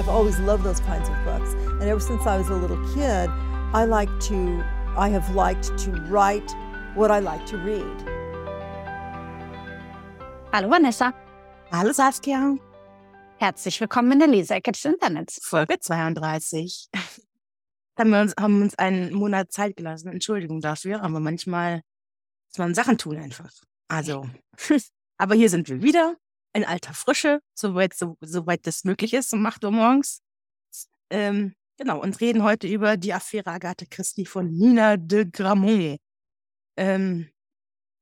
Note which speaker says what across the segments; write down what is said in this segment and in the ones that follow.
Speaker 1: I've always loved those kinds of books. And ever since I was a little kid, I like to, I have liked to write what I like to read.
Speaker 2: Hallo Vanessa.
Speaker 3: Hallo Saskia.
Speaker 2: Herzlich willkommen in der Leseecke des Internets.
Speaker 3: Folge 32. haben wir uns, haben uns einen Monat Zeit gelassen. Entschuldigung dafür, aber manchmal muss man Sachen tun einfach. Also, aber hier sind wir wieder in alter Frische, soweit, so, soweit das möglich ist, um 8 Uhr morgens. Ähm, genau, und reden heute über die Affäre Agathe Christie von Nina de Gramont. Ähm,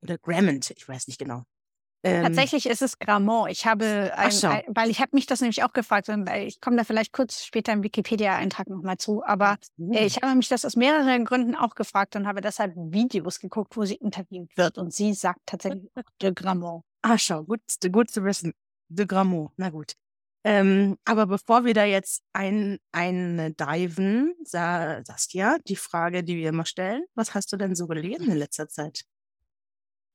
Speaker 3: oder Grammont, ich weiß nicht genau.
Speaker 2: Ähm, Tatsächlich ist es Gramont. Ich habe, ein, ein, weil ich habe mich das nämlich auch gefragt und ich komme da vielleicht kurz später im Wikipedia-Eintrag nochmal zu, aber mhm. äh, ich habe mich das aus mehreren Gründen auch gefragt und habe deshalb Videos geguckt, wo sie interviewt wird und sie sagt tatsächlich de Gramont.
Speaker 3: Ah, schau, gut, gut zu wissen. De Gramont, na gut. Ähm, aber bevor wir da jetzt ein, ein diven, Saskia, die Frage, die wir immer stellen, was hast du denn so gelesen in letzter Zeit?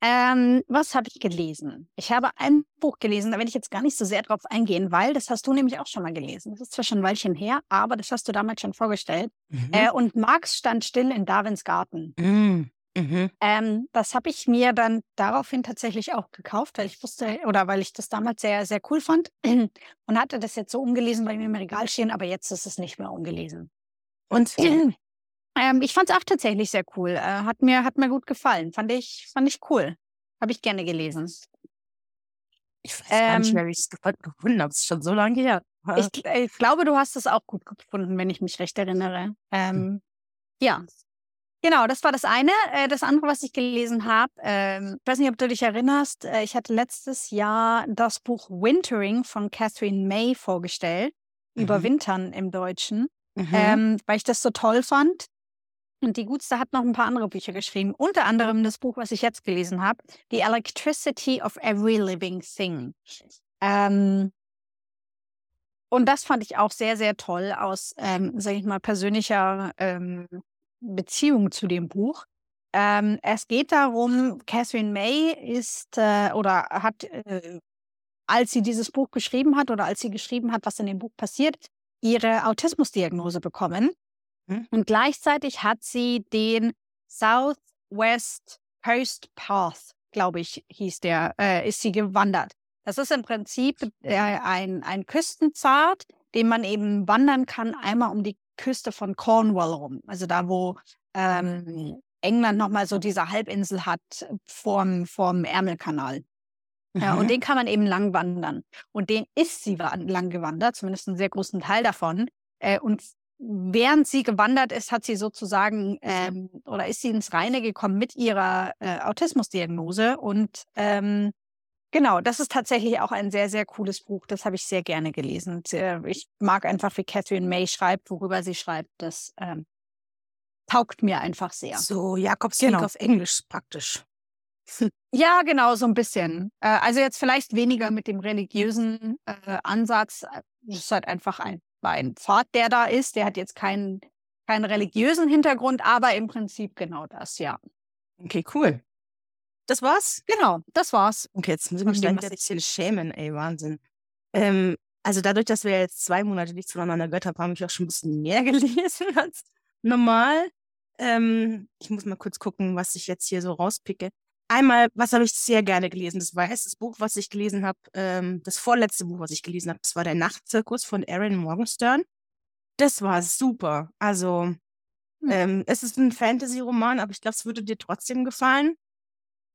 Speaker 2: Ähm, was habe ich gelesen? Ich habe ein Buch gelesen, da werde ich jetzt gar nicht so sehr drauf eingehen, weil das hast du nämlich auch schon mal gelesen. Das ist zwar schon ein Weilchen her, aber das hast du damals schon vorgestellt. Mhm. Äh, und Marx stand still in Darwins Garten. Mhm. Mhm. Ähm, das habe ich mir dann daraufhin tatsächlich auch gekauft, weil ich wusste oder weil ich das damals sehr, sehr cool fand und hatte das jetzt so umgelesen bei mir im Regal stehen, aber jetzt ist es nicht mehr umgelesen. Und ähm, ich fand es auch tatsächlich sehr cool. Äh, hat, mir, hat mir gut gefallen. Fand ich, fand ich cool. Habe ich gerne gelesen.
Speaker 3: Ich weiß gar nicht ähm mehr, wie ich es gefunden habe. Es ist schon so lange her.
Speaker 2: Ich, ich, glaube, du hast es auch gut gefunden, wenn ich mich recht erinnere. Hm. Ähm, hm. Ja. Genau, das war das eine. Äh, das andere, was ich gelesen habe, ähm, ich weiß nicht, ob du dich erinnerst, äh, ich hatte letztes Jahr das Buch Wintering von Catherine May vorgestellt, mhm. Überwintern im Deutschen, mhm. ähm, weil ich das so toll fand. Und die Gutste hat noch ein paar andere Bücher geschrieben, unter anderem das Buch, was ich jetzt gelesen habe, The Electricity of Every Living Thing. Ähm, und das fand ich auch sehr, sehr toll aus, ähm, sage ich mal, persönlicher ähm, Beziehung zu dem Buch. Ähm, es geht darum, Catherine May ist äh, oder hat, äh, als sie dieses Buch geschrieben hat oder als sie geschrieben hat, was in dem Buch passiert, ihre Autismusdiagnose bekommen. Mhm. Und gleichzeitig hat sie den Southwest Coast Path, glaube ich, hieß der, äh, ist sie gewandert. Das ist im Prinzip äh, ein, ein Küstenzart, den man eben wandern kann, einmal um die Küste von Cornwall rum. Also da, wo ähm, England nochmal so diese Halbinsel hat vorm, vorm Ärmelkanal. Ja, und mhm. den kann man eben lang wandern. Und den ist sie lang gewandert, zumindest einen sehr großen Teil davon. Äh, und während sie gewandert ist, hat sie sozusagen ähm, oder ist sie ins Reine gekommen mit ihrer äh, Autismusdiagnose. Und ähm, genau, das ist tatsächlich auch ein sehr, sehr cooles Buch. Das habe ich sehr gerne gelesen. Ich mag einfach, wie Catherine May schreibt, worüber sie schreibt. Das ähm, taugt mir einfach sehr.
Speaker 3: So Jakobs genau. auf Englisch praktisch.
Speaker 2: Ja, genau, so ein bisschen. Äh, also jetzt vielleicht weniger mit dem religiösen äh, Ansatz. Es ist halt einfach ein ein Pfad, der da ist. Der hat jetzt keinen, keinen religiösen Hintergrund, aber im Prinzip genau das, ja.
Speaker 3: Okay, cool. Das war's?
Speaker 2: Genau, das war's.
Speaker 3: Okay, jetzt muss ich mich gleich ein bisschen schämen, ey, Wahnsinn. Ähm, also dadurch, dass wir jetzt zwei Monate nichts voneinander gehört haben, habe ich auch schon ein bisschen mehr gelesen als normal. Ähm, ich muss mal kurz gucken, was ich jetzt hier so rauspicke. Einmal, was habe ich sehr gerne gelesen? Das war das Buch, was ich gelesen habe, ähm, das vorletzte Buch, was ich gelesen habe, das war der Nachtzirkus von Aaron Morgenstern. Das war super. Also, hm. ähm, es ist ein Fantasy-Roman, aber ich glaube, es würde dir trotzdem gefallen.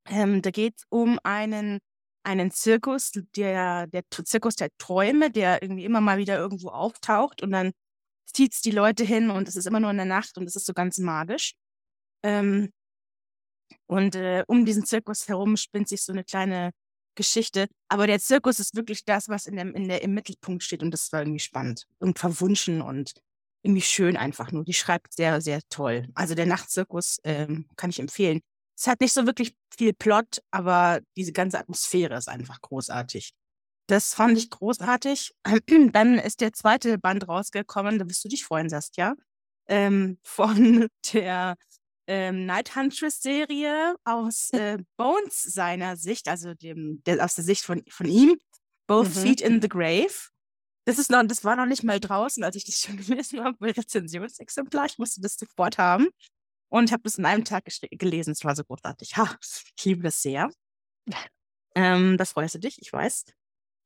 Speaker 3: Ähm, da geht es um einen, einen Zirkus, der, der Zirkus der Träume, der irgendwie immer mal wieder irgendwo auftaucht und dann zieht es die Leute hin und es ist immer nur in der Nacht und es ist so ganz magisch. Ähm, und äh, um diesen Zirkus herum spinnt sich so eine kleine Geschichte. Aber der Zirkus ist wirklich das, was in der, in der, im Mittelpunkt steht. Und das war irgendwie spannend und verwunschen und irgendwie schön einfach nur. Die schreibt sehr, sehr toll. Also der Nachtzirkus ähm, kann ich empfehlen. Es hat nicht so wirklich viel Plot, aber diese ganze Atmosphäre ist einfach großartig. Das fand ich großartig. Dann ist der zweite Band rausgekommen, da wirst du dich freuen, Saskia, ähm, von der ähm, Night Huntress-Serie aus äh, Bones seiner Sicht, also dem, der, aus der Sicht von, von ihm, Both mhm. Feet in the Grave. Das ist noch, das war noch nicht mal draußen, als ich das schon gelesen habe, bei Rezensionsexemplar. Ich musste das sofort haben. Und ich habe das in einem Tag gelesen. Es war so großartig. Ha, ich liebe das sehr. Ähm, das freust du dich, ich weiß.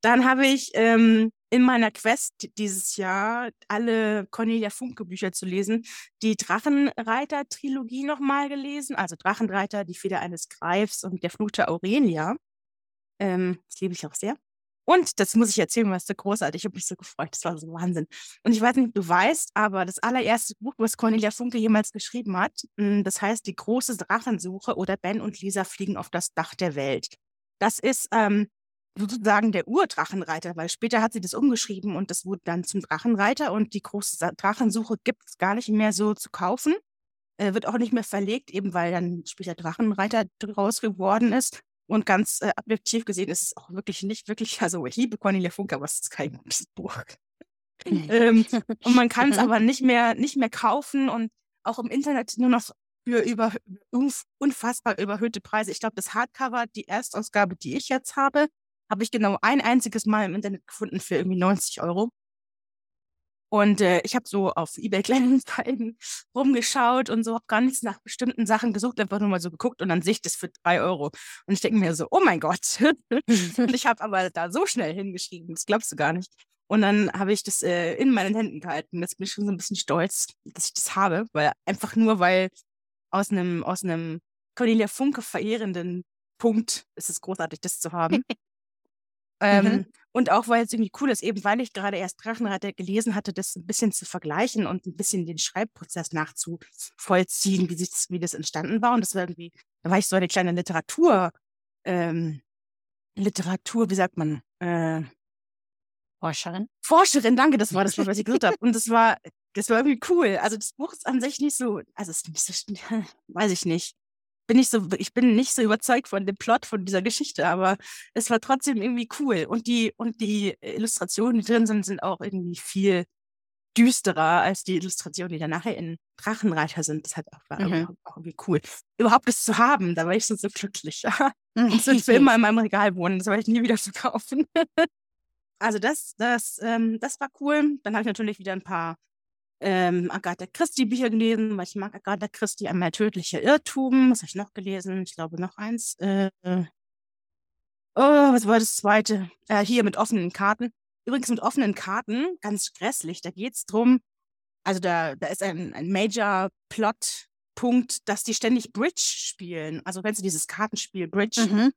Speaker 3: Dann habe ich ähm, in meiner Quest dieses Jahr alle Cornelia Funke Bücher zu lesen, die Drachenreiter-Trilogie nochmal gelesen. Also Drachenreiter, die Feder eines Greifs und der Fluch der Aurelia. Ähm, das liebe ich auch sehr. Und das muss ich erzählen, was so großartig. Ich habe mich so gefreut. Das war so Wahnsinn. Und ich weiß nicht, ob du weißt, aber das allererste Buch, was Cornelia Funke jemals geschrieben hat, hm, das heißt Die große Drachensuche oder Ben und Lisa fliegen auf das Dach der Welt. Das ist ähm, sozusagen der Urdrachenreiter, weil später hat sie das umgeschrieben und das wurde dann zum Drachenreiter und die große Drachensuche gibt es gar nicht mehr so zu kaufen. Äh, wird auch nicht mehr verlegt, eben weil dann später Drachenreiter draus geworden ist. Und ganz äh, objektiv gesehen ist es auch wirklich nicht wirklich, also ich liebe Cornelia Funke, aber es ist kein gutes Buch. ähm, und man kann es aber nicht mehr, nicht mehr kaufen und auch im Internet nur noch für über, unfassbar überhöhte Preise. Ich glaube, das Hardcover, die Erstausgabe, die ich jetzt habe, habe ich genau ein einziges Mal im Internet gefunden für irgendwie 90 Euro. Und äh, ich habe so auf eBay Kleinanzeigen rumgeschaut und so, habe gar nichts nach bestimmten Sachen gesucht, einfach nur mal so geguckt und dann sehe ich das für drei Euro. Und ich denke mir so, oh mein Gott. und ich habe aber da so schnell hingeschrieben, das glaubst du gar nicht. Und dann habe ich das äh, in meinen Händen gehalten. Jetzt bin ich schon so ein bisschen stolz, dass ich das habe, weil einfach nur, weil aus einem aus einem Cornelia Funke verehrenden Punkt ist es großartig, das zu haben. Ähm, mhm. Und auch weil es irgendwie cool ist, eben weil ich gerade erst Drachenreiter gelesen hatte, das ein bisschen zu vergleichen und ein bisschen den Schreibprozess nachzuvollziehen, wie, sich, wie das entstanden war. Und das war irgendwie, da war ich so eine kleine Literatur, ähm, Literatur, wie sagt man? Äh,
Speaker 2: Forscherin.
Speaker 3: Forscherin, danke, das war das, was ich gesagt habe. Und das war, das war irgendwie cool. Also das Buch ist an sich nicht so, also es ist nicht so, weiß ich nicht bin ich so, ich bin nicht so überzeugt von dem Plot von dieser Geschichte, aber es war trotzdem irgendwie cool. Und die, und die Illustrationen, die drin sind, sind auch irgendwie viel düsterer als die Illustrationen, die dann nachher in Drachenreiter sind. Das hat auch, war mhm. auch irgendwie cool. Überhaupt das zu haben, da war ich so, so glücklich. Und es wird für immer in meinem Regal wohnen, das werde ich nie wieder verkaufen. also das, das, ähm, das war cool. Dann habe ich natürlich wieder ein paar ähm, Agatha Christie Bücher gelesen, weil ich mag Agatha Christie einmal tödliche Irrtum. Was habe ich noch gelesen? Ich glaube noch eins. Äh, oh, was war das zweite? Äh, hier mit offenen Karten. Übrigens mit offenen Karten, ganz grässlich. Da geht es darum, also da, da ist ein, ein Major-Plot-Punkt, dass die ständig Bridge spielen. Also wenn sie dieses Kartenspiel Bridge. Mhm.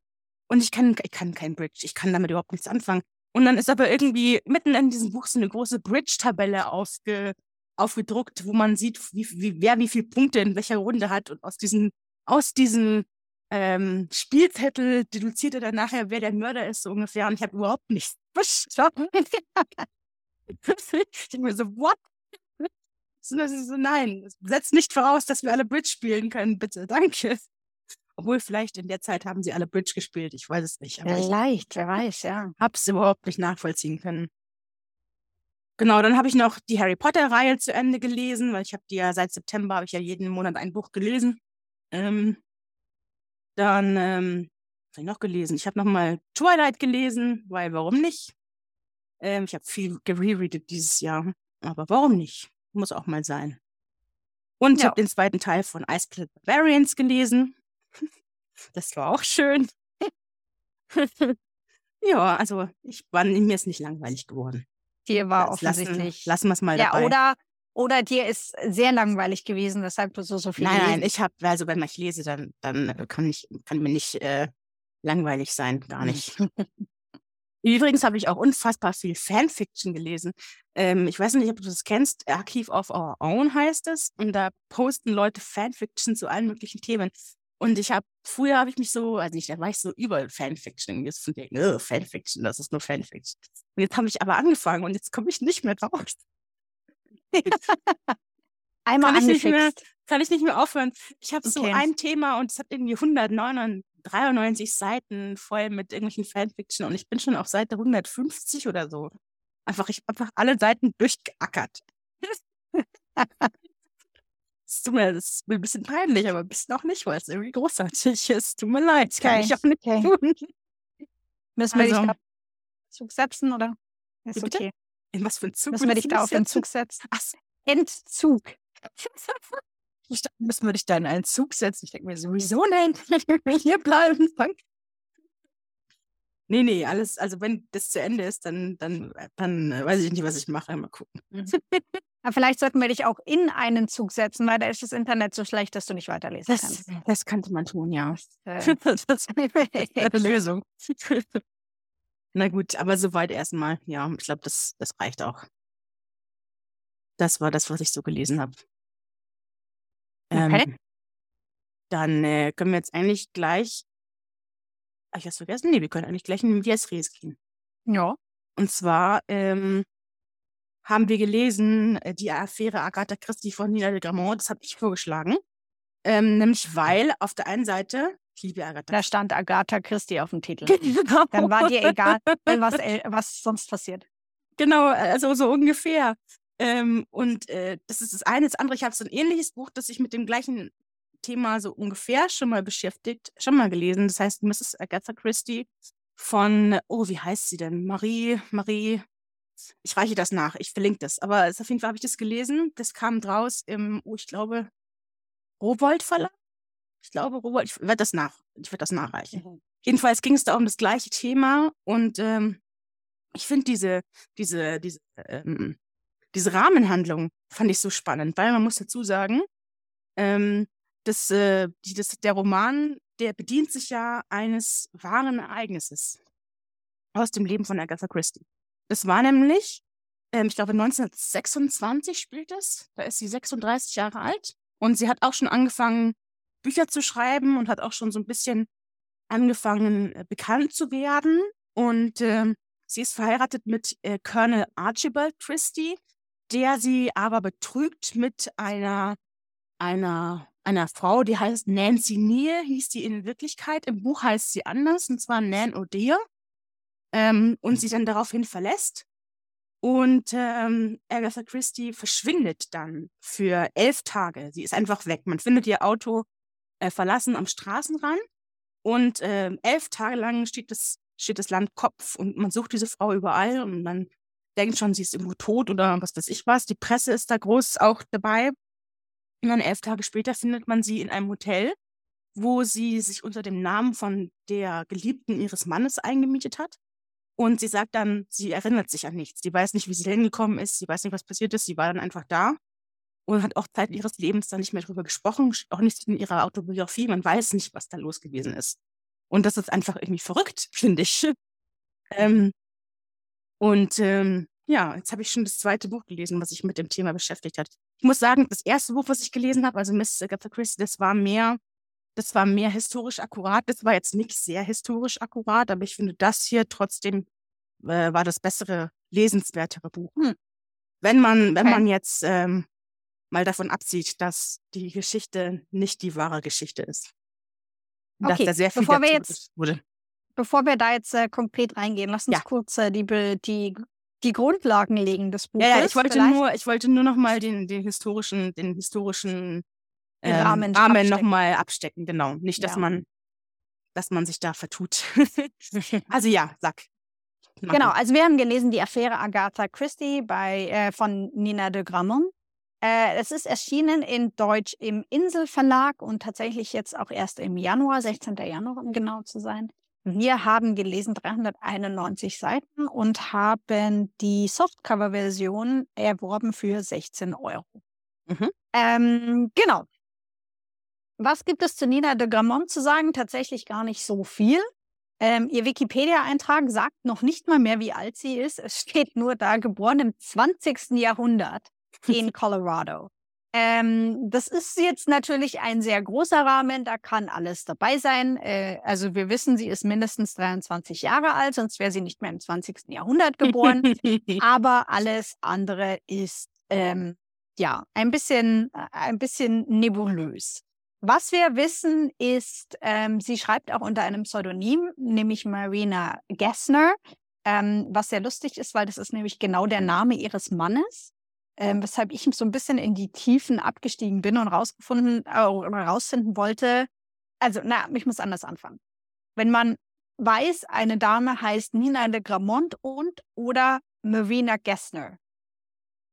Speaker 3: Und ich kann, ich kann kein Bridge, ich kann damit überhaupt nichts anfangen. Und dann ist aber irgendwie mitten in diesem Buch so eine große Bridge-Tabelle aufge, aufgedruckt, wo man sieht, wie, wie, wer wie viele Punkte in welcher Runde hat. Und aus diesen, aus diesen ähm, Spielzettel deduziert er dann nachher, wer der Mörder ist, so ungefähr. Und ich habe überhaupt nichts verstanden. ich denke mir so, what? So, so, nein, setzt nicht voraus, dass wir alle Bridge spielen können, bitte, danke. Obwohl, vielleicht in der Zeit haben sie alle Bridge gespielt, ich weiß es nicht.
Speaker 2: vielleicht, wer weiß, ja.
Speaker 3: Hab's überhaupt nicht nachvollziehen können. Genau, dann habe ich noch die Harry Potter-Reihe zu Ende gelesen, weil ich habe die ja seit September habe ich ja jeden Monat ein Buch gelesen. Ähm, dann ähm, was habe ich noch gelesen? Ich habe noch mal Twilight gelesen, weil warum nicht? Ähm, ich habe viel gerereadet dieses Jahr, aber warum nicht? Muss auch mal sein. Und ich ja. habe den zweiten Teil von Ice Planet Barbarians gelesen. das war auch schön. ja, also ich war mir ist nicht langweilig geworden.
Speaker 2: Dir war das offensichtlich.
Speaker 3: Lassen, lassen wir es mal
Speaker 2: ja, dabei. Oder, oder dir ist sehr langweilig gewesen, weshalb du so, so viel
Speaker 3: Nein, nein, ich habe, also wenn ich lese, dann, dann äh, kann, ich, kann mir nicht äh, langweilig sein, gar nicht. Übrigens habe ich auch unfassbar viel Fanfiction gelesen. Ähm, ich weiß nicht, ob du das kennst. Archive of Our Own heißt es. Und da posten Leute Fanfiction zu allen möglichen Themen. Und ich habe, früher habe ich mich so, also nicht, da war ich so über Fanfiction. Jetzt von denken, oh, Fanfiction, das ist nur Fanfiction. Und jetzt habe ich aber angefangen und jetzt komme ich nicht mehr raus.
Speaker 2: Einmal kann
Speaker 3: ich, mehr, kann ich nicht mehr aufhören. Ich habe okay. so ein Thema und es hat irgendwie 193 Seiten voll mit irgendwelchen Fanfiction und ich bin schon auf Seite 150 oder so. Einfach, ich habe einfach alle Seiten durchgeackert. Es tut mir, das ist mir ein bisschen peinlich, aber ein bisschen auch nicht, weil es irgendwie großartig ist. Tut mir leid, das kann ich auch nicht okay. tun.
Speaker 2: Müssen wir also, dich absetzen oder? Ist okay.
Speaker 3: In was für ein Zug?
Speaker 2: Müssen wir dich da auf den Zug setzen?
Speaker 3: Ach.
Speaker 2: Entzug.
Speaker 3: ich dachte, müssen wir dich da in einen Zug setzen? Ich denke mir sowieso, nein, hier bleiben. Danke. Nee, nee, alles, also wenn das zu Ende ist, dann, dann, dann äh, weiß ich nicht, was ich mache. Mal gucken.
Speaker 2: Aber vielleicht sollten wir dich auch in einen Zug setzen, weil da ist das Internet so schlecht, dass du nicht weiterlesen
Speaker 3: Das,
Speaker 2: kannst.
Speaker 3: das könnte man tun, ja.
Speaker 2: Äh,
Speaker 3: das wäre eine Lösung. Na gut, aber soweit erstmal. Ja, ich glaube, das, das reicht auch. Das war das, was ich so gelesen habe.
Speaker 2: Okay.
Speaker 3: Ähm, dann äh, können wir jetzt eigentlich gleich. Habe ich was vergessen? Nee, wir können eigentlich gleich in den Medias Res gehen.
Speaker 2: ja.
Speaker 3: Und zwar ähm, haben wir gelesen äh, die Affäre Agatha Christie von Nina de Gramont. Das habe ich vorgeschlagen. Ähm, nämlich weil auf der einen Seite, ich liebe Agatha
Speaker 2: Da stand Agatha Christie auf dem Titel.
Speaker 3: Christie.
Speaker 2: Dann war dir egal, was, el- was sonst passiert.
Speaker 3: Genau, also so ungefähr. Ähm, und äh, das ist das eine. Das andere, ich habe so ein ähnliches Buch, das sich mit dem gleichen Thema so ungefähr schon mal beschäftigt, schon mal gelesen. Das heißt Mrs. Agatha Christie von, oh, wie heißt sie denn? Marie, Marie, ich reiche das nach, ich verlinke das. Aber auf jeden Fall habe ich das gelesen. Das kam draus im, oh, ich glaube, Rowold Verlag. Ich glaube, Rowold, ich werde das nach, ich werde das nachreichen. Jedenfalls ging es da um das gleiche Thema und ähm, ich finde diese, diese, diese, ähm, diese Rahmenhandlung fand ich so spannend, weil man muss dazu sagen, ähm, dass, äh, die, das, der Roman, der bedient sich ja eines wahren Ereignisses aus dem Leben von Agatha Christie. Das war nämlich, ähm, ich glaube 1926 spielt es, da ist sie 36 Jahre alt und sie hat auch schon angefangen, Bücher zu schreiben und hat auch schon so ein bisschen angefangen, äh, bekannt zu werden. Und ähm, sie ist verheiratet mit äh, Colonel Archibald Christie, der sie aber betrügt mit einer, einer, einer Frau, die heißt Nancy Neal, hieß die in Wirklichkeit. Im Buch heißt sie anders, und zwar Nan O'Dear. Ähm, und sie dann daraufhin verlässt. Und ähm, Agatha Christie verschwindet dann für elf Tage. Sie ist einfach weg. Man findet ihr Auto äh, verlassen am Straßenrand. Und ähm, elf Tage lang steht das, steht das Land Kopf und man sucht diese Frau überall und man denkt schon, sie ist irgendwo tot oder was weiß ich was. Die Presse ist da groß auch dabei. Und dann elf Tage später findet man sie in einem Hotel, wo sie sich unter dem Namen von der Geliebten ihres Mannes eingemietet hat. Und sie sagt dann, sie erinnert sich an nichts. Sie weiß nicht, wie sie hingekommen ist. Sie weiß nicht, was passiert ist. Sie war dann einfach da und hat auch Zeit ihres Lebens dann nicht mehr drüber gesprochen, auch nicht in ihrer Autobiografie. Man weiß nicht, was da los gewesen ist. Und das ist einfach irgendwie verrückt, finde ich. Ähm, und ähm, ja, jetzt habe ich schon das zweite Buch gelesen, was sich mit dem Thema beschäftigt hat. Ich muss sagen, das erste Buch, was ich gelesen habe, also Miss Agatha Christie, das war mehr, das war mehr historisch akkurat. Das war jetzt nicht sehr historisch akkurat, aber ich finde das hier trotzdem äh, war das bessere, lesenswertere Buch.
Speaker 2: Hm.
Speaker 3: Wenn man, wenn
Speaker 2: Okay.
Speaker 3: man jetzt ähm, mal davon absieht, dass die Geschichte nicht die wahre Geschichte ist. Dass
Speaker 2: Okay,
Speaker 3: da sehr viel
Speaker 2: bevor wir jetzt-
Speaker 3: wurde.
Speaker 2: Bevor wir da jetzt äh, konkret reingehen, lass uns
Speaker 3: Ja.
Speaker 2: kurz äh, die, die, die Grundlagen legen des Buches.
Speaker 3: Ja, ja, ich wollte
Speaker 2: vielleicht.
Speaker 3: nur, ich wollte nur noch mal den, den historischen, den historischen ähm,
Speaker 2: Rahmen
Speaker 3: Rahmen
Speaker 2: abstecken.
Speaker 3: noch mal abstecken, genau. Nicht, dass
Speaker 2: Ja.
Speaker 3: man, dass man sich da vertut. also ja, sag. Mach
Speaker 2: Genau, also wir haben gelesen die Affäre Agatha Christie bei, äh, von Nina de Gramont. Äh, es ist erschienen in Deutsch im Inselverlag und tatsächlich jetzt auch erst im Januar, 16. Januar, um genau zu sein. Wir haben gelesen 391 Seiten und haben die Softcover-Version erworben für 16 Euro.
Speaker 3: Mhm.
Speaker 2: Ähm, genau. Was gibt es zu Nina de Gramont zu sagen? Tatsächlich gar nicht so viel. Ähm, ihr Wikipedia-Eintrag sagt noch nicht mal mehr, wie alt sie ist. Es steht nur da, geboren im 20. Jahrhundert in Colorado. Ähm, das ist jetzt natürlich ein sehr großer Rahmen, da kann alles dabei sein. Äh, also wir wissen, sie ist mindestens 23 Jahre alt, sonst wäre sie nicht mehr im 20. Jahrhundert geboren. Aber alles andere ist ähm, ja ein bisschen, äh, ein bisschen nebulös. Was wir wissen ist, ähm, sie schreibt auch unter einem Pseudonym, nämlich Marina Gessner, ähm, was sehr lustig ist, weil das ist nämlich genau der Name ihres Mannes, ähm, weshalb ich so ein bisschen in die Tiefen abgestiegen bin und rausgefunden äh, rausfinden wollte. Also, na, ich muss anders anfangen. Wenn man weiß, eine Dame heißt Nina de Gramont und oder Marina Gessner.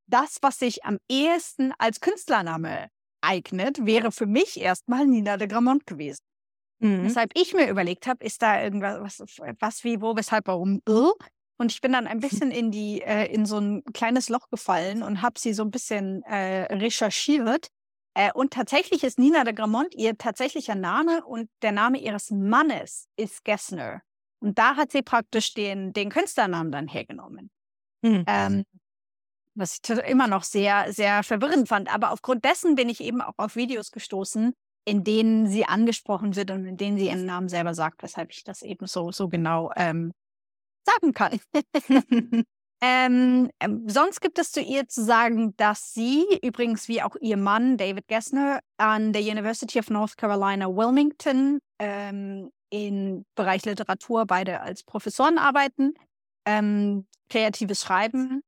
Speaker 2: Das, was sich am ehesten als Künstlername eignet, wäre für mich erstmal Nina de Gramont gewesen.
Speaker 3: Mhm.
Speaker 2: Weshalb ich mir überlegt habe, ist da irgendwas, was, was wie, wo, weshalb, warum, äh? Und ich bin dann ein bisschen in die, äh, in so ein kleines Loch gefallen und habe sie so ein bisschen äh, recherchiert. Äh, und tatsächlich ist Nina de Gramont ihr tatsächlicher Name und der Name ihres Mannes ist Gessner. Und da hat sie praktisch den, den Künstlernamen dann hergenommen.
Speaker 3: Mhm.
Speaker 2: Ähm, was ich immer noch sehr, sehr verwirrend fand. Aber aufgrund dessen bin ich eben auch auf Videos gestoßen, in denen sie angesprochen wird und in denen sie ihren Namen selber sagt, weshalb ich das eben so, so genau ähm, sagen kann. ähm, ähm, sonst gibt es zu ihr zu sagen, dass sie, übrigens wie auch ihr Mann David Gessner, an der University of North Carolina Wilmington ähm, im Bereich Literatur beide als Professoren arbeiten, ähm, kreatives Schreiben.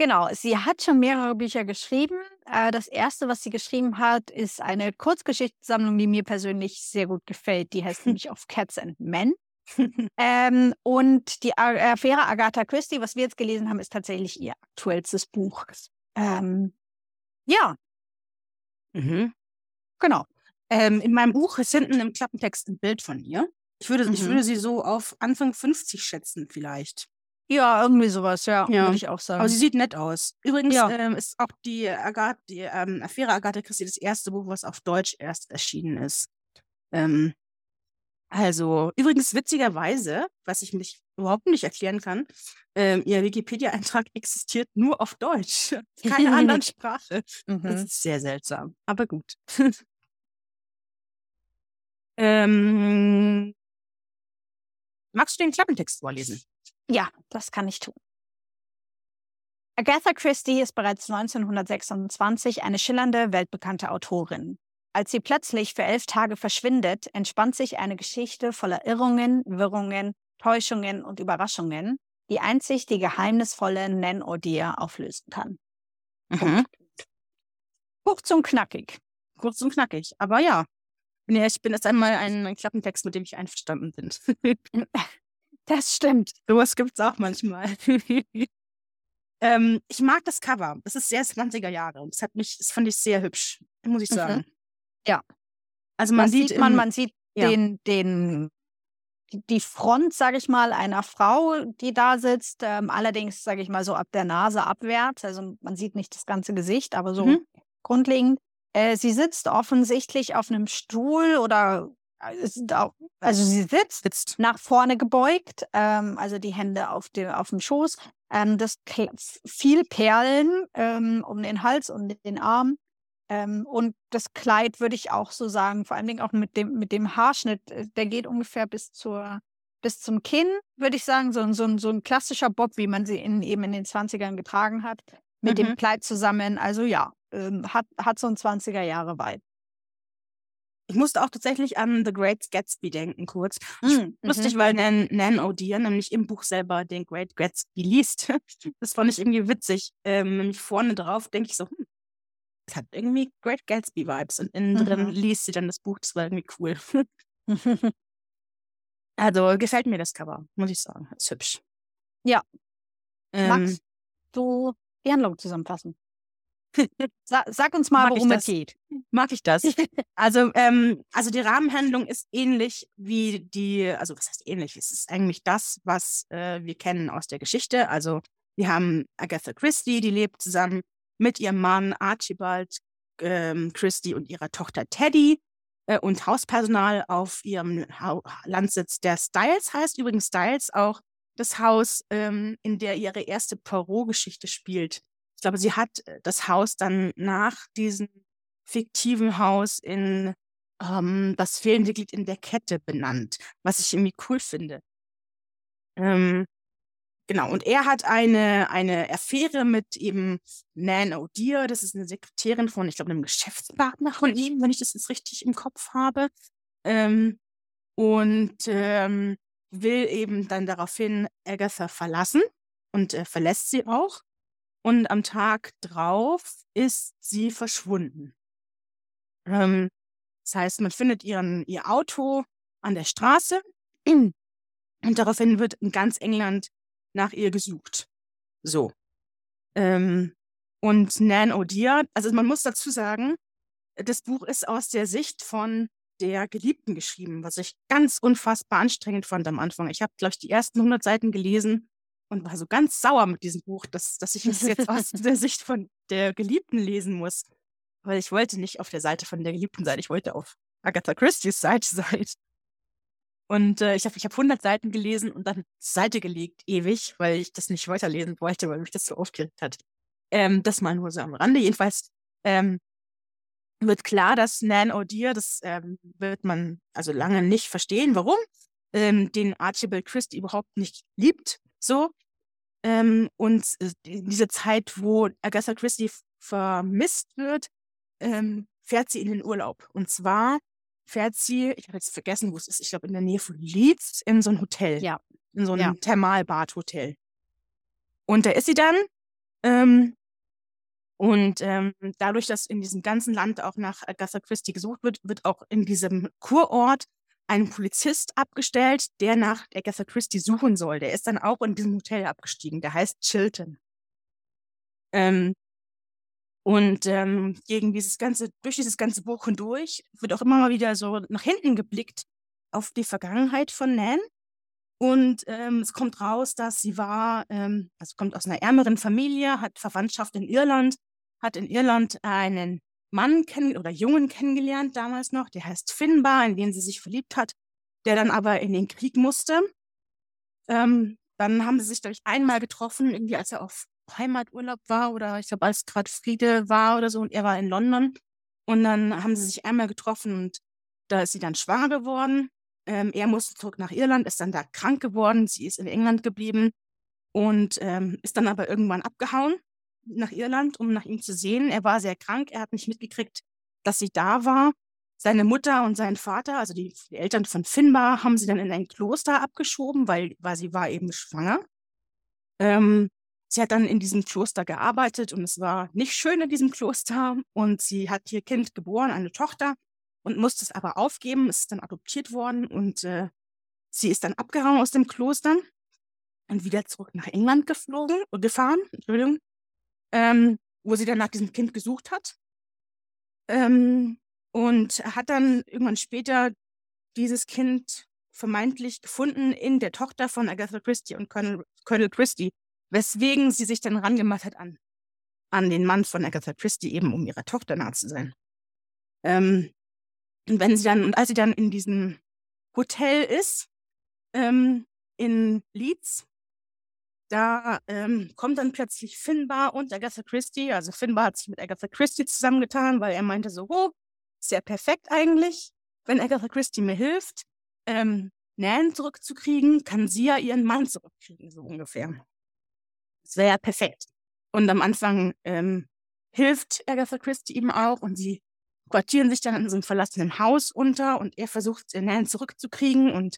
Speaker 2: Genau, sie hat schon mehrere Bücher geschrieben. Äh, das erste, was sie geschrieben hat, ist eine Kurzgeschichtssammlung, die mir persönlich sehr gut gefällt. Die heißt nämlich Of Cats and Men. Ähm, und die Affäre Agatha Christie, was wir jetzt gelesen haben, ist tatsächlich ihr aktuellstes Buch. Ähm, ja,
Speaker 3: Mhm.
Speaker 2: genau.
Speaker 3: Ähm, in meinem Buch ist hinten im Klappentext ein Bild von ihr. Ich würde, ich
Speaker 2: Mhm.
Speaker 3: würde sie so auf Anfang 50 schätzen, vielleicht.
Speaker 2: Ja, irgendwie sowas, ja,
Speaker 3: Ja.
Speaker 2: würde ich auch sagen.
Speaker 3: Aber sie sieht nett aus. Übrigens
Speaker 2: Ja.
Speaker 3: ähm, ist auch die, Agathe, die ähm, Affäre Agatha Christie das erste Buch, was auf Deutsch erst erschienen ist. Ähm, also, übrigens witzigerweise, was ich mich überhaupt nicht erklären kann, ähm, ihr Wikipedia-Eintrag existiert nur auf Deutsch. Keine anderen Sprache. Das
Speaker 2: mhm.
Speaker 3: ist sehr seltsam, aber gut. ähm, magst du den Klappentext vorlesen?
Speaker 2: Ja, das kann ich tun. Agatha Christie ist bereits 1926 eine schillernde, weltbekannte Autorin. Als sie plötzlich für elf Tage verschwindet, entspannt sich eine Geschichte voller Irrungen, Wirrungen, Täuschungen und Überraschungen, die einzig die geheimnisvolle Nan O'Dear auflösen kann.
Speaker 3: Mhm.
Speaker 2: Kurz und knackig.
Speaker 3: Kurz und knackig. Aber ja, ich bin jetzt einmal ein, ein Klappentext, mit dem ich einverstanden bin.
Speaker 2: Das stimmt.
Speaker 3: Sowas gibt es auch manchmal. ähm, ich mag das Cover. Das ist sehr 20er Jahre. Das hat mich, das fand ich sehr hübsch, muss ich
Speaker 2: Mhm.
Speaker 3: sagen.
Speaker 2: Ja.
Speaker 3: Also man
Speaker 2: das
Speaker 3: sieht,
Speaker 2: man,
Speaker 3: im-
Speaker 2: man sieht
Speaker 3: ja.
Speaker 2: den, den, die- die Front, sage ich mal, einer Frau, die da sitzt. Ähm, allerdings, sage ich mal, so ab der Nase abwärts. Also man sieht nicht das ganze Gesicht, aber so
Speaker 3: Mhm.
Speaker 2: grundlegend. Äh, sie sitzt offensichtlich auf einem Stuhl oder auch, also sie sitzt
Speaker 3: sitzt.
Speaker 2: nach vorne gebeugt, ähm, also die Hände auf dem, auf dem Schoß. Ähm, das viel Perlen ähm, um den Hals und den Arm. Ähm, und das Kleid würde ich auch so sagen, vor allen Dingen auch mit dem, mit dem Haarschnitt, äh, der geht ungefähr bis zur bis zum Kinn, würde ich sagen, so, ein- so, ein- so ein klassischer Bob, wie man sie in, eben in den 20ern getragen hat, mit
Speaker 3: Mhm.
Speaker 2: dem Kleid zusammen. Also ja, ähm, hat, hat so ein 20er Jahre Vibe.
Speaker 3: Ich musste auch tatsächlich an The Great Gatsby denken, kurz.
Speaker 2: Mhm.
Speaker 3: Lustig, weil Nan, Nan O'Dear nämlich im Buch selber den Great Gatsby liest. Das fand ich irgendwie witzig. Ähm, nämlich vorne drauf denke ich so, hm, das hat irgendwie Great Gatsby-Vibes. Und innen drin
Speaker 2: Mhm.
Speaker 3: liest sie dann das Buch. Das war irgendwie cool. Also gefällt mir das Cover, muss ich sagen. Ist hübsch.
Speaker 2: Ja.
Speaker 3: Ähm,
Speaker 2: Max, du die Handlung zusammenfassen. Sa sag uns mal,
Speaker 3: Mag
Speaker 2: worum es
Speaker 3: das?
Speaker 2: geht.
Speaker 3: mag ich das. Also, ähm, also die Rahmenhandlung ist ähnlich wie die, also was heißt ähnlich? Es ist eigentlich das, was äh, wir kennen aus der Geschichte. Also wir haben Agatha Christie, die lebt zusammen mit ihrem Mann Archibald ähm, Christie und ihrer Tochter Teddy äh, und Hauspersonal auf ihrem Hau Landsitz, der Styles heißt. Übrigens Styles auch das Haus, ähm, in der ihre erste Poirot-Geschichte spielt. Ich glaube, sie hat äh, das Haus dann nach diesem fiktiven Haus in ähm, das fehlende Glied in der Kette benannt, was ich irgendwie cool finde. Ähm, genau, und er hat eine, eine Affäre mit eben Nan O'Dear, das ist eine Sekretärin von, ich glaube, einem Geschäftspartner von ihm, wenn ich das jetzt richtig im Kopf habe. Ähm, und ähm, will eben dann daraufhin Agatha verlassen und äh, verlässt sie auch. Und am Tag drauf ist sie verschwunden. Ähm, das heißt, man findet ihren, ihr Auto an der Straße und daraufhin wird in ganz England nach ihr gesucht. So. Ähm, und Nan O'Dear, also man muss dazu sagen, das Buch ist aus der Sicht von der Geliebten geschrieben, was ich ganz unfassbar anstrengend fand am Anfang. Ich habe, glaube ich, die ersten 100 Seiten gelesen und war so ganz sauer mit diesem Buch, dass, dass ich es jetzt aus der Sicht von der Geliebten lesen muss. Weil ich wollte nicht auf der Seite von der Geliebten sein, ich wollte auf Agatha Christie's Seite sein. Und äh, ich habe ich hab 100 Seiten gelesen und dann Seite gelegt, ewig, weil ich das nicht weiterlesen wollte, weil mich das so aufgeregt hat. Ähm, das mal nur so am Rande. Jedenfalls ähm, wird klar, dass Nan O'Dear, das ähm, wird man also lange nicht verstehen, warum, ähm, den Archibald Christie überhaupt nicht liebt. So. Ähm, und äh, in dieser Zeit, wo Agatha Christie vermisst wird, ähm, fährt sie in den Urlaub. Und zwar fährt sie, ich habe jetzt vergessen, wo es ist, ich glaube in der Nähe von Leeds, in so ein Hotel.
Speaker 2: Ja.
Speaker 3: In so ein
Speaker 2: Ja.
Speaker 3: Thermalbad-Hotel. Und da ist sie dann. Ähm, und ähm, dadurch, dass in diesem ganzen Land auch nach Agatha Christie gesucht wird, wird auch in diesem Kurort ein Polizist abgestellt, der nach Agatha Christie suchen soll. Der ist dann auch in diesem Hotel abgestiegen. Der heißt Chilton. Ähm, und ähm, gegen dieses ganze, durch dieses ganze Buch hindurch wird auch immer mal wieder so nach hinten geblickt auf die Vergangenheit von Nan. Und ähm, es kommt raus, dass sie war, ähm, also kommt aus einer ärmeren Familie, hat Verwandtschaft in Irland, hat in Irland einen Mann kennen oder Jungen kennengelernt damals noch, der heißt Finbar, in den sie sich verliebt hat, der dann aber in den Krieg musste. Ähm, dann haben sie sich, glaube ich, einmal getroffen, irgendwie als er auf Heimaturlaub war oder ich glaube, als gerade Friede war oder so und er war in London. Und dann haben sie sich einmal getroffen und da ist sie dann schwanger geworden. Ähm, er musste zurück nach Irland, ist dann da krank geworden. Sie ist in England geblieben und ähm, ist dann aber irgendwann abgehauen nach Irland, um nach ihm zu sehen. Er war sehr krank, er hat nicht mitgekriegt, dass sie da war. Seine Mutter und sein Vater, also die, die Eltern von Finbar, haben sie dann in ein Kloster abgeschoben, weil, weil sie war eben schwanger. Ähm, sie hat dann in diesem Kloster gearbeitet und es war nicht schön in diesem Kloster. Und sie hat ihr Kind geboren, eine Tochter, und musste es aber aufgeben. Es ist dann adoptiert worden und äh, sie ist dann abgehauen aus dem Kloster und wieder zurück nach England geflogen, gefahren, Entschuldigung, ähm, wo sie dann nach diesem Kind gesucht hat. Ähm, und hat dann irgendwann später dieses Kind vermeintlich gefunden in der Tochter von Agatha Christie und Colonel, Colonel Christie, weswegen sie sich dann rangemacht hat an, an den Mann von Agatha Christie, eben um ihrer Tochter nah zu sein. Ähm, und wenn sie dann, und als sie dann in diesem Hotel ist, ähm, in Leeds, da ähm, kommt dann plötzlich Finbar und Agatha Christie. Also Finbar hat sich mit Agatha Christie zusammengetan, weil er meinte so, oh, ist ja perfekt eigentlich, wenn Agatha Christie mir hilft, ähm, Nan zurückzukriegen, kann sie ja ihren Mann zurückkriegen, so ungefähr. Das wäre ja perfekt. Und am Anfang ähm, hilft Agatha Christie ihm auch und sie quartieren sich dann in so einem verlassenen Haus unter und er versucht, Nan zurückzukriegen und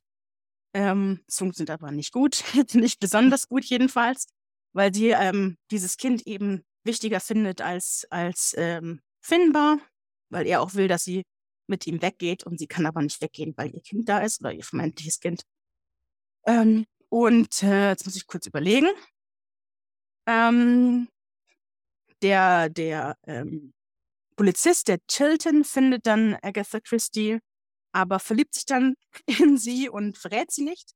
Speaker 3: ähm, es funktioniert aber nicht gut, nicht besonders gut jedenfalls, weil sie ähm, dieses Kind eben wichtiger findet als, als ähm, Finbar, weil er auch will, dass sie mit ihm weggeht und sie kann aber nicht weggehen, weil ihr Kind da ist oder ihr vermeintliches Kind. Ähm, und äh, jetzt muss ich kurz überlegen. Ähm, der der ähm, Polizist, der Chilton, findet dann Agatha Christie, aber verliebt sich dann in sie und verrät sie nicht.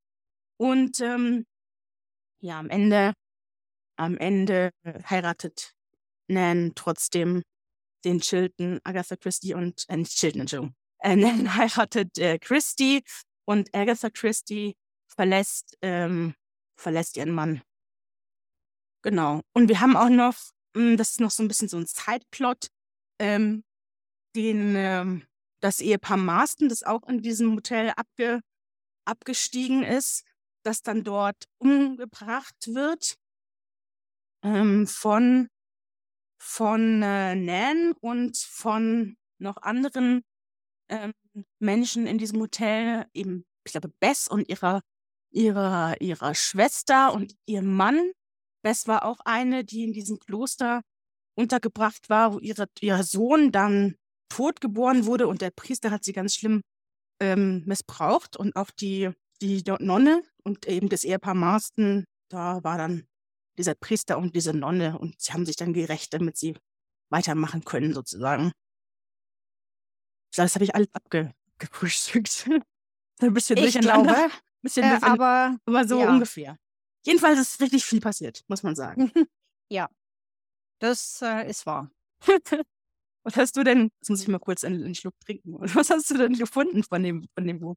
Speaker 3: Und ähm, ja, am Ende, am Ende heiratet Nan trotzdem den Chilton, Agatha Christie und, äh, nicht Chilton, Entschuldigung, äh, Nan heiratet äh, Christie und Agatha Christie verlässt, ähm, verlässt ihren Mann. Genau. Und wir haben auch noch, mh, das ist noch so ein bisschen so ein Zeitplot, ähm, den, ähm, das Ehepaar Marston, das auch in diesem Hotel abge, abgestiegen ist, das dann dort umgebracht wird ähm, von, von äh, Nan und von noch anderen ähm, Menschen in diesem Hotel, eben, ich glaube, Bess und ihrer, ihrer, ihrer Schwester und ihrem Mann. Bess war auch eine, die in diesem Kloster untergebracht war, wo ihre, ihr Sohn dann tot geboren wurde und der Priester hat sie ganz schlimm ähm, missbraucht und auch die, die Nonne und eben das Ehepaar Marston, da war dann dieser Priester und diese Nonne und sie haben sich dann gerecht, damit sie weitermachen können, sozusagen. Das habe ich alles abgefrühstückt. Ein bisschen
Speaker 2: Ich
Speaker 3: durcheinander.
Speaker 2: glaube,
Speaker 3: bisschen
Speaker 2: äh, aber
Speaker 3: aber so
Speaker 2: ja.
Speaker 3: ungefähr. Jedenfalls ist richtig viel passiert, muss man sagen.
Speaker 2: ja, das äh, ist wahr.
Speaker 3: Was hast du denn, jetzt muss ich mal kurz einen, einen Schluck trinken, was hast du denn gefunden von dem, von dem Buch?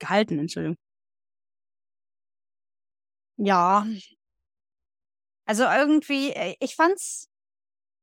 Speaker 3: Gehalten, Entschuldigung.
Speaker 2: Ja. Also irgendwie, äh, ich fand's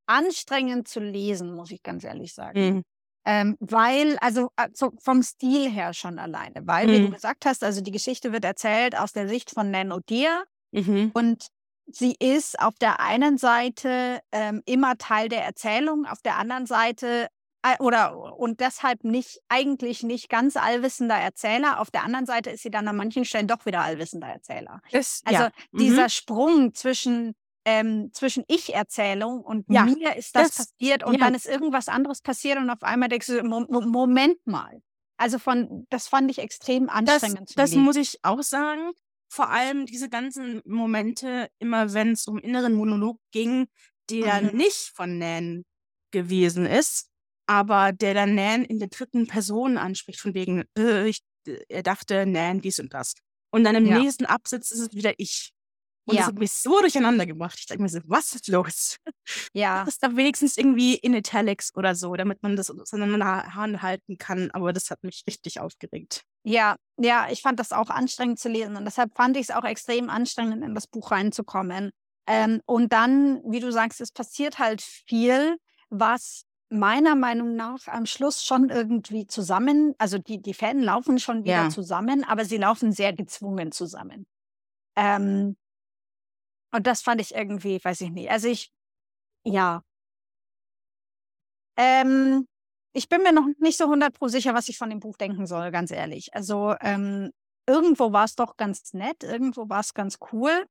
Speaker 2: anstrengend zu lesen, muss ich ganz ehrlich sagen.
Speaker 3: Mhm.
Speaker 2: Ähm, weil, also, also vom Stil her schon alleine, weil, wie du
Speaker 3: Mhm.
Speaker 2: gesagt hast, also die Geschichte wird erzählt aus der Sicht von Nan O'Dear
Speaker 3: Mhm.
Speaker 2: und sie ist auf der einen Seite ähm, immer Teil der Erzählung, auf der anderen Seite äh, oder und deshalb nicht eigentlich nicht ganz allwissender Erzähler. Auf der anderen Seite ist sie dann an manchen Stellen doch wieder allwissender Erzähler.
Speaker 3: Das,
Speaker 2: Also
Speaker 3: ja. Mhm.
Speaker 2: dieser Sprung zwischen ähm, zwischen Ich-Erzählung und
Speaker 3: Ja,
Speaker 2: mir ist das,
Speaker 3: das-
Speaker 2: passiert und
Speaker 3: ja.
Speaker 2: dann ist irgendwas anderes passiert und auf einmal denkst du, Mo Mo Moment mal. Also von, das fand ich extrem
Speaker 3: Das,
Speaker 2: anstrengend zu
Speaker 3: das
Speaker 2: lesen.
Speaker 3: muss ich auch sagen. Vor allem diese ganzen Momente, immer wenn es um inneren Monolog ging, der
Speaker 2: Mhm.
Speaker 3: nicht von Nan gewesen ist, aber der dann Nan in der dritten Person anspricht, von wegen, äh, ich, äh, er dachte, Nan dies und das. Und dann im
Speaker 2: Ja.
Speaker 3: nächsten Absatz ist es wieder ich. Und das
Speaker 2: Ja.
Speaker 3: hat mich so durcheinander gebracht. Ich dachte mir so, was ist los?
Speaker 2: Ja,
Speaker 3: Das ist da wenigstens irgendwie in Italics oder so, damit man das auseinander halten kann. Aber das hat mich richtig aufgeregt.
Speaker 2: Ja, ja, ich fand das auch anstrengend zu lesen und deshalb fand ich es auch extrem anstrengend, in das Buch reinzukommen. Ähm, und dann, wie du sagst, es passiert halt viel, was meiner Meinung nach am Schluss schon irgendwie zusammen, also die, die Fäden laufen schon wieder
Speaker 3: Ja.
Speaker 2: zusammen, aber sie laufen sehr gezwungen zusammen. Ähm, und das fand ich irgendwie, weiß ich nicht. Also ich, ja. Ähm, ich bin mir noch nicht so 100 pro sicher, was ich von dem Buch denken soll, ganz ehrlich. Also ähm, irgendwo war es doch ganz nett, irgendwo war es ganz cool.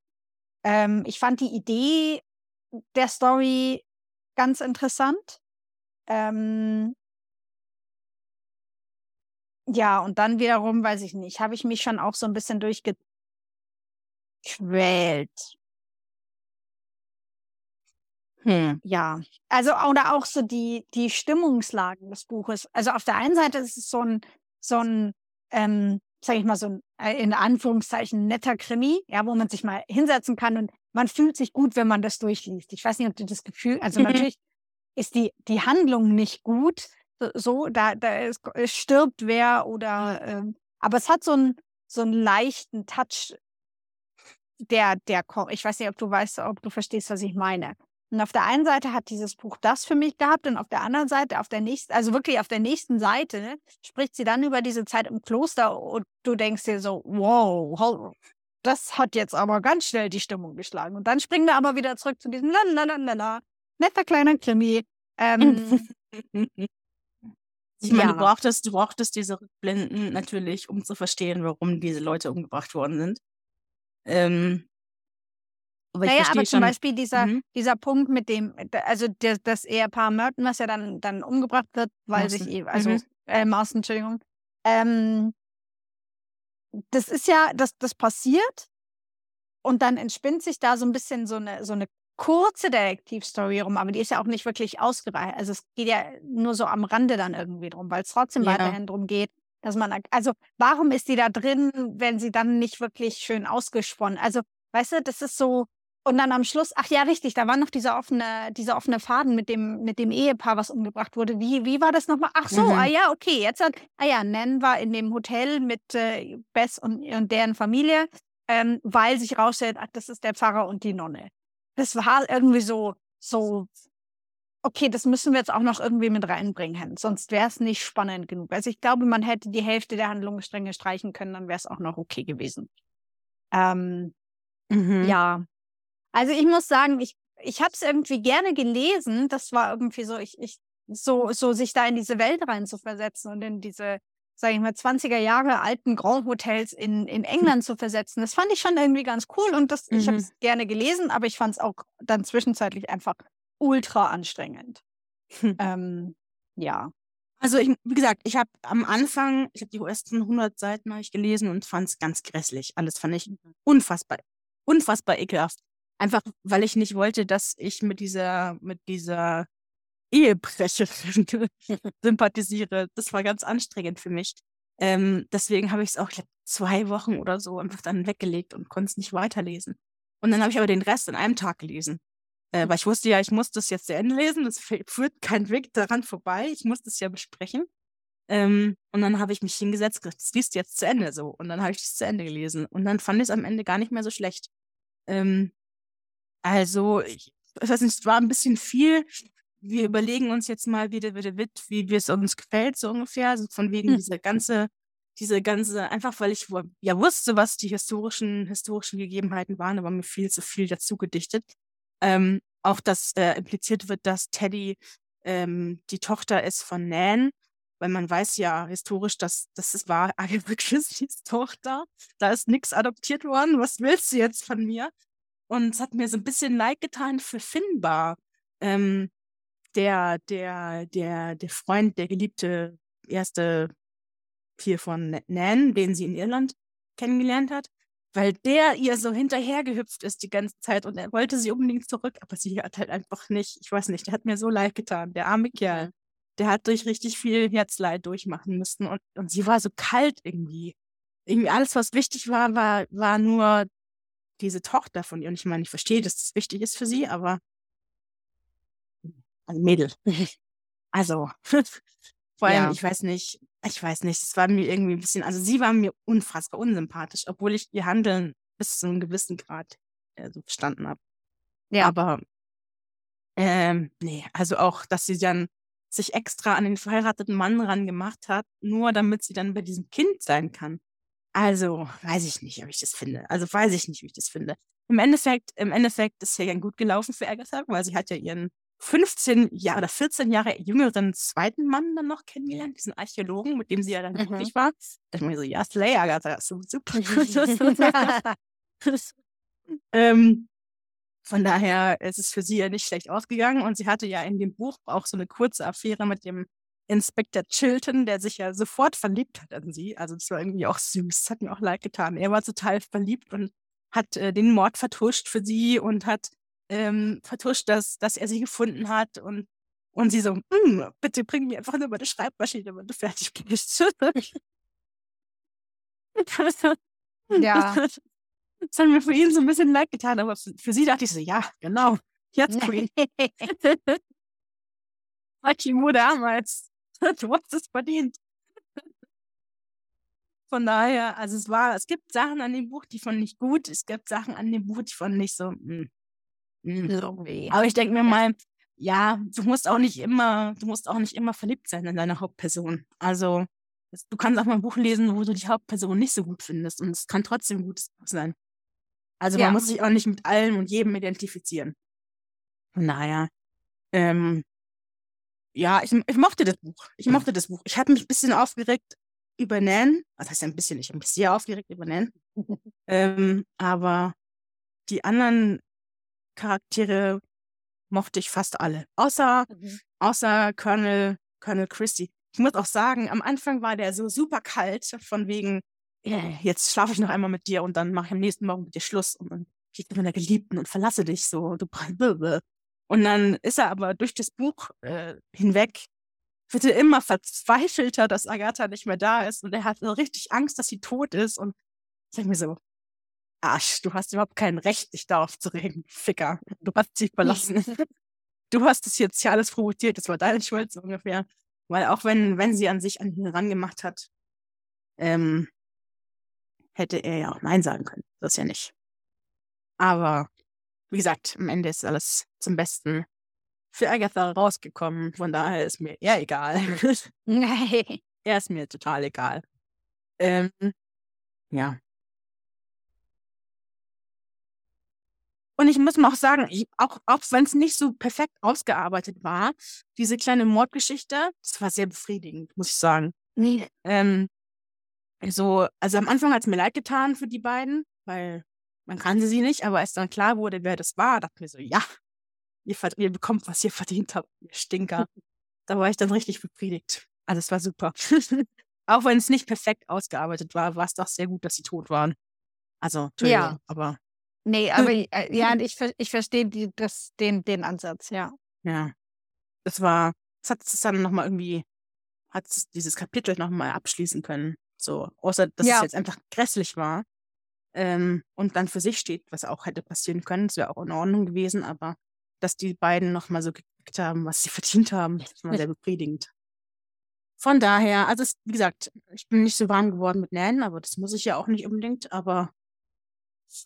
Speaker 2: Ähm, ich fand die Idee der Story ganz interessant. Ähm, ja, und dann wiederum, weiß ich nicht, habe ich mich schon auch so ein bisschen durchgequält.
Speaker 3: Hm.
Speaker 2: Ja, also oder auch so die, die Stimmungslagen des Buches. Also auf der einen Seite ist es so ein, so ein, ähm, sag ich mal, so ein äh, in Anführungszeichen netter Krimi, ja, wo man sich mal hinsetzen kann und man fühlt sich gut, wenn man das durchliest. Ich weiß nicht, ob du das Gefühl, also
Speaker 3: Mhm.
Speaker 2: natürlich ist die, die Handlung nicht gut, so- da, da ist, stirbt wer oder, ähm, aber es hat so einen, so einen leichten Touch, der, der, ich weiß nicht, ob du weißt, ob du verstehst, was ich meine. Und auf der einen Seite hat dieses Buch das für mich gehabt und auf der anderen Seite, auf der nächsten, also wirklich auf der nächsten Seite, ne, spricht sie dann über diese Zeit im Kloster und du denkst dir so, wow, das hat jetzt aber ganz schnell die Stimmung geschlagen. Und dann springen wir aber wieder zurück zu diesem lalalala, netter kleiner Krimi. Ähm,
Speaker 3: Ich meine, du
Speaker 2: Ja.
Speaker 3: brauchtest, du brauchtest diese Rückblenden natürlich, um zu verstehen, warum diese Leute umgebracht worden sind. Ähm, aber
Speaker 2: naja, aber zum
Speaker 3: schon.
Speaker 2: Beispiel dieser,
Speaker 3: Mhm.
Speaker 2: dieser Punkt mit dem, also der, das Ehepaar Merton, was ja dann, dann umgebracht wird, weil sich
Speaker 3: Marston.
Speaker 2: eben, also
Speaker 3: Mhm.
Speaker 2: äh, Marston, Entschuldigung. Ähm, das ist ja, das, das passiert und dann entspinnt sich da so ein bisschen so eine, so eine kurze Detektivstory rum, aber die ist ja auch nicht wirklich ausgereicht. Also es geht ja nur so am Rande dann irgendwie drum, weil es trotzdem
Speaker 3: Ja.
Speaker 2: weiterhin drum geht, dass man, also warum ist die da drin, wenn sie dann nicht wirklich schön ausgesponnen? Also, weißt du, das ist so, und dann am Schluss, ach ja, richtig, da war noch dieser offene, dieser offene Faden mit dem, mit dem Ehepaar, was umgebracht wurde. Wie, wie war das nochmal? Ach so,
Speaker 3: Mhm.
Speaker 2: ah ja, okay, jetzt hat, ah ja, Nan war in dem Hotel mit äh, Bess und, und deren Familie, ähm, weil sich rausstellt, ach, das ist der Pfarrer und die Nonne. Das war irgendwie so, so, okay, das müssen wir jetzt auch noch irgendwie mit reinbringen, sonst wäre es nicht spannend genug. Also ich glaube, man hätte die Hälfte der Handlungsstränge streichen können, dann wäre es auch noch okay gewesen. Ähm,
Speaker 3: Mhm.
Speaker 2: ja. Also ich muss sagen, ich, ich habe es irgendwie gerne gelesen. Das war irgendwie so, ich, ich, so, so sich da in diese Welt rein zu versetzen und in diese, sage ich mal, 20er Jahre alten Grand Hotels in, in England zu versetzen. Das fand ich schon irgendwie ganz cool und das, ich habe
Speaker 3: Mhm.
Speaker 2: es gerne gelesen, aber ich fand es auch dann zwischenzeitlich einfach ultra anstrengend.
Speaker 3: Hm.
Speaker 2: Ähm, ja.
Speaker 3: Also ich, wie gesagt, ich habe am Anfang, ich habe die ersten 100 Seiten habe ich gelesen und fand es ganz grässlich. Alles fand ich unfassbar, unfassbar ekelhaft. Einfach, weil ich nicht wollte, dass ich mit dieser, mit dieser Ehebrecherin sympathisiere. Das war ganz anstrengend für mich. Ähm, deswegen habe ich es auch zwei Wochen oder so einfach dann weggelegt und konnte es nicht weiterlesen. Und dann habe ich aber den Rest in einem Tag gelesen. Äh, weil ich wusste ja, ich muss das jetzt zu Ende lesen. Es führt kein Weg daran vorbei. Ich muss das ja besprechen. Ähm, und dann habe ich mich hingesetzt, gesagt, das liest jetzt zu Ende so. Und dann habe ich es zu Ende gelesen. Und dann fand ich es am Ende gar nicht mehr so schlecht. Ähm, also, ich, ich weiß nicht, es war ein bisschen viel. Wir überlegen uns jetzt mal, wie wie wie es uns gefällt, so ungefähr. Also von wegen hm. diese ganze, diese ganze, einfach weil ich ja wusste, was die historischen, historischen Gegebenheiten waren, aber mir viel zu viel dazu gedichtet. Ähm, auch, dass äh, impliziert wird, dass Teddy ähm, die Tochter ist von Nan, weil man weiß ja historisch, dass das war Agatha Christie's Tochter. Da ist nichts adoptiert worden. Was willst du jetzt von mir? Und es hat mir so ein bisschen leid getan für Finbar. Ähm, der, der, der, der Freund, der geliebte erste hier von Nan, den sie in Irland kennengelernt hat, weil der ihr so hinterhergehüpft ist die ganze Zeit und er wollte sie unbedingt zurück, aber sie hat halt einfach nicht, ich weiß nicht, der hat mir so leid getan, der arme Kerl. Der hat durch richtig viel Herzleid durchmachen müssen und, und sie war so kalt irgendwie. Irgendwie alles, was wichtig war, war, war nur diese Tochter von ihr. Und ich meine, ich verstehe, dass das wichtig ist für sie, aber ein Mädel. Also, vor allem, ja. ich weiß nicht, ich weiß nicht, es war mir irgendwie ein bisschen, also sie war mir unfassbar unsympathisch, obwohl ich ihr Handeln bis zu einem gewissen Grad äh, so verstanden habe. Ja. Aber, ähm, nee, also auch, dass sie dann sich extra an den verheirateten Mann ran gemacht hat, nur damit sie dann bei diesem Kind sein kann. Also, weiß ich nicht, ob ich das finde. Also, weiß ich nicht, wie ich das finde. Im Endeffekt, im Endeffekt ist es ja gut gelaufen für Agatha, weil sie hat ja ihren 15 Jahre oder 14 Jahre jüngeren zweiten Mann dann noch kennengelernt, diesen Archäologen, mit dem sie ja dann mhm. glücklich war. Da dachte ich mir so, ja, Slay, Agatha, super. ähm, von daher ist es für sie ja nicht schlecht ausgegangen und sie hatte ja in dem Buch auch so eine kurze Affäre mit dem Inspektor Chilton, der sich ja sofort verliebt hat an sie. Also das war irgendwie auch süß, das hat mir auch leid getan. Er war total verliebt und hat äh, den Mord vertuscht für sie und hat ähm, vertuscht, dass, dass er sie gefunden hat und, und sie so, hm, bitte bring mir einfach nur meine Schreibmaschine, wenn du fertig bist. ja. Das hat mir für ihn so ein bisschen leid getan, aber für, sie dachte ich so, ja, genau, jetzt Queen. Mu damals. Du hast es verdient. Von daher, also es war, es gibt Sachen an dem Buch, die fand ich gut. Es gibt Sachen an dem Buch, die fand ich so, mh, hm, mh. Hm. Aber ich denke mir mal, ja, du musst auch nicht immer, du musst auch nicht immer verliebt sein in deine Hauptperson. Also, du kannst auch mal ein Buch lesen, wo du die Hauptperson nicht so gut findest und es kann trotzdem gut sein. Also ja. man muss sich auch nicht mit allem und jedem identifizieren. Von daher, ähm, ja, ich, ich mochte das Buch. Ich mochte das Buch. Ich hatte mich ein bisschen aufgeregt über Nan. Was heißt ein bisschen? Ich habe mich sehr aufgeregt über Nan. ähm, aber die anderen Charaktere mochte ich fast alle. Außer, mhm. außer Colonel, Colonel Christie. Ich muss auch sagen, am Anfang war der so super kalt, von wegen, jetzt schlafe ich noch einmal mit dir und dann mache ich am nächsten Morgen mit dir Schluss und dann gehe ich mit meiner Geliebten und verlasse dich so. Du und dann ist er aber durch das Buch äh, hinweg, wird er immer verzweifelter, dass Agatha nicht mehr da ist und er hat so richtig Angst, dass sie tot ist und ich denke mir so, Arsch, du hast überhaupt kein Recht, dich darauf zu regen, Ficker. Du hast sie verlassen. du hast es jetzt hier alles provoziert, das war deine Schuld so ungefähr. Weil auch wenn, wenn sie an sich an ihn rangemacht hat, ähm, hätte er ja auch Nein sagen können. Das ja nicht. Aber wie gesagt, am Ende ist alles zum Besten für Agatha rausgekommen. Von daher ist mir eher egal. Nein. er ist mir total egal. Ähm, ja. Und ich muss mal auch sagen, ich, auch, auch wenn es nicht so perfekt ausgearbeitet war, diese kleine Mordgeschichte, das war sehr befriedigend, muss ich sagen. Nee. Ähm, also, also am Anfang hat es mir leid getan für die beiden, weil man kannte sie nicht, aber als dann klar wurde, wer das war, dachte mir so, ja, ihr, ihr bekommt, was ihr verdient habt, ihr Stinker. da war ich dann richtig befriedigt. Also es war super. Auch wenn es nicht perfekt ausgearbeitet war, war es doch sehr gut, dass sie tot waren. Also, ja. aber
Speaker 2: Nee, aber äh, ja, ich, ich verstehe die, das, den, den Ansatz, ja.
Speaker 3: Ja. Das war, das hat es dann nochmal irgendwie, hat es dieses Kapitel nochmal abschließen können. So, außer dass
Speaker 2: Ja.
Speaker 3: es jetzt einfach grässlich war. Ähm, und dann für sich steht, was auch hätte passieren können. Das wäre auch in Ordnung gewesen, aber dass die beiden nochmal so gekriegt haben, was sie verdient haben, das war sehr befriedigend. Von daher, also es, wie gesagt, ich bin nicht so warm geworden mit Nan, aber das muss ich ja auch nicht unbedingt, aber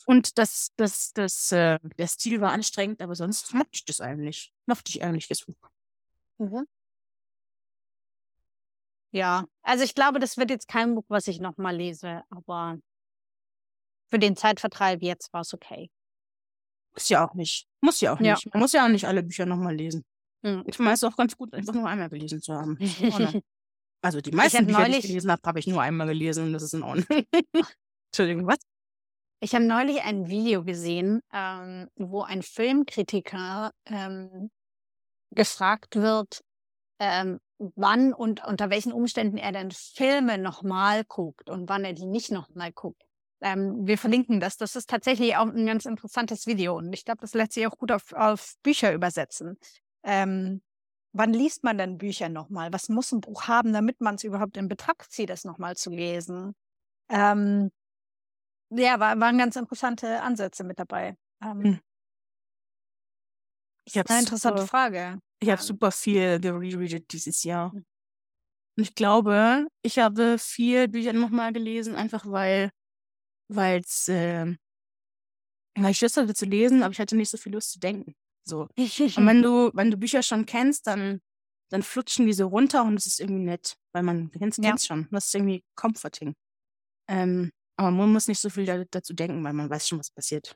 Speaker 3: und das, das, das, äh, der Stil war anstrengend, aber sonst mochte ich das eigentlich. Mochte ich eigentlich das Buch.
Speaker 2: Mhm. Ja, also ich glaube, das wird jetzt kein Buch, was ich nochmal lese, aber für den Zeitvertreib jetzt war es okay.
Speaker 3: Muss ja auch nicht. Muss ja auch
Speaker 2: Ja.
Speaker 3: nicht. Man muss ja auch nicht alle Bücher nochmal lesen.
Speaker 2: Mhm.
Speaker 3: Manchmal ist es auch ganz gut, einfach nur einmal gelesen zu haben. Ist. Also die meisten Bücher, die
Speaker 2: neulich-
Speaker 3: ich gelesen habe, habe ich nur einmal gelesen und das ist in Ordnung. Entschuldigung, was?
Speaker 2: Ich habe neulich ein Video gesehen, ähm, wo ein Filmkritiker ähm, gefragt wird, ähm, wann und unter welchen Umständen er denn Filme nochmal guckt und wann er die nicht nochmal guckt. Ähm, wir verlinken das. Das ist tatsächlich auch ein ganz interessantes Video und ich glaube, das lässt sich auch gut auf, auf Bücher übersetzen. Ähm, wann liest man denn Bücher nochmal? Was muss ein Buch haben, damit man es überhaupt in Betracht zieht, es nochmal zu lesen? Ähm, ja, war, waren ganz interessante Ansätze mit dabei. Ähm,
Speaker 3: Hm. Ich habe
Speaker 2: Eine interessante
Speaker 3: super,
Speaker 2: Frage.
Speaker 3: ich hab
Speaker 2: Ähm,
Speaker 3: super viel gerereadet dieses Jahr.
Speaker 2: Hm.
Speaker 3: Und ich glaube, ich habe vier Bücher nochmal gelesen, einfach weil weil's, äh, weil ich Lust hatte zu lesen, aber ich hatte nicht so viel Lust zu denken. So. Und wenn du, wenn du Bücher schon kennst, dann, dann flutschen die so runter und es ist irgendwie nett, weil man kennt
Speaker 2: Ja.
Speaker 3: es schon. Das ist irgendwie comforting. Ähm, aber man muss nicht so viel da, dazu denken, weil man weiß schon, was passiert.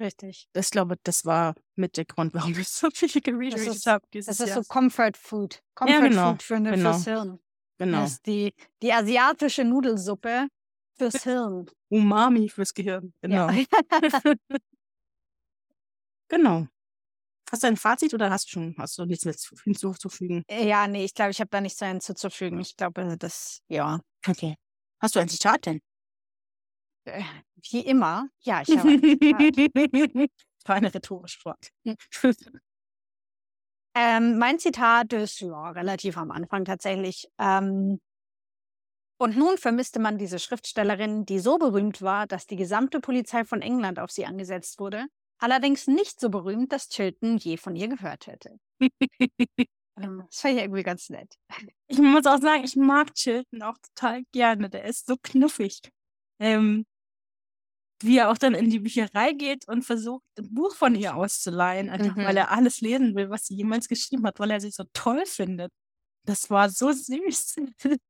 Speaker 2: Richtig.
Speaker 3: Das glaube das war mit der Grund, warum ich so viel gereadet
Speaker 2: ist-
Speaker 3: habe
Speaker 2: Das ist
Speaker 3: Jahr.
Speaker 2: so Comfort Food. Comfort
Speaker 3: genau,
Speaker 2: Food für, ne,
Speaker 3: genau.
Speaker 2: fürs Hirn.
Speaker 3: genau.
Speaker 2: Das ist die, die asiatische Nudelsuppe fürs Hirn.
Speaker 3: Umami fürs Gehirn. Genau.
Speaker 2: Ja.
Speaker 3: genau. Hast du ein Fazit oder hast du schon hast du nichts mehr zu- hinzuzufügen?
Speaker 2: ja, nee, ich glaube, ich habe da nichts mehr hinzuzufügen. Ich glaube, das, ja,
Speaker 3: Okay. Hast du ein Zitat denn?
Speaker 2: äh, wie immer. Ja, ich habe ein Zitat.
Speaker 3: War eine rhetorische Frage.
Speaker 2: Ähm, mein Zitat ist ja relativ am Anfang tatsächlich. Ähm, und nun vermisste man diese Schriftstellerin, die so berühmt war, dass die gesamte Polizei von England auf sie angesetzt wurde, allerdings nicht so berühmt, dass Chilton je von ihr gehört hätte. Ähm, das fand ich irgendwie ganz nett.
Speaker 3: Ich muss auch sagen, ich mag Chilton auch total gerne. Der ist so knuffig. Ähm, wie er auch dann in die Bücherei geht und versucht, ein Buch von ihr auszuleihen, einfach
Speaker 2: Mhm.
Speaker 3: weil er alles lesen will, was sie jemals geschrieben hat, weil er sie so toll findet. Das war so süß.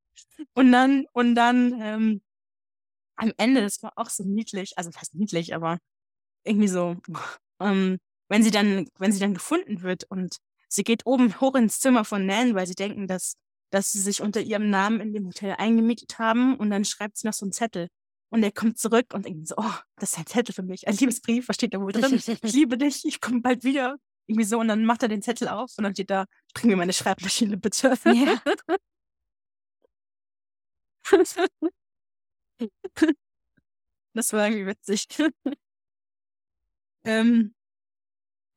Speaker 3: und dann, und dann ähm, am Ende, das war auch so niedlich, also fast niedlich, aber irgendwie so, ähm, wenn sie dann, wenn sie dann gefunden wird und sie geht oben hoch ins Zimmer von Nan, weil sie denken, dass, dass sie sich unter ihrem Namen in dem Hotel eingemietet haben und dann schreibt sie noch so einen Zettel. Und er kommt zurück und denkt so, oh, das ist ein Zettel für mich, ein Liebesbrief, was steht da wohl drin? Ich liebe dich, ich komme bald wieder. Irgendwie so, und dann macht er den Zettel auf und dann steht da, bring mir meine Schreibmaschine bitte.
Speaker 2: Ja.
Speaker 3: Das war irgendwie witzig. ähm,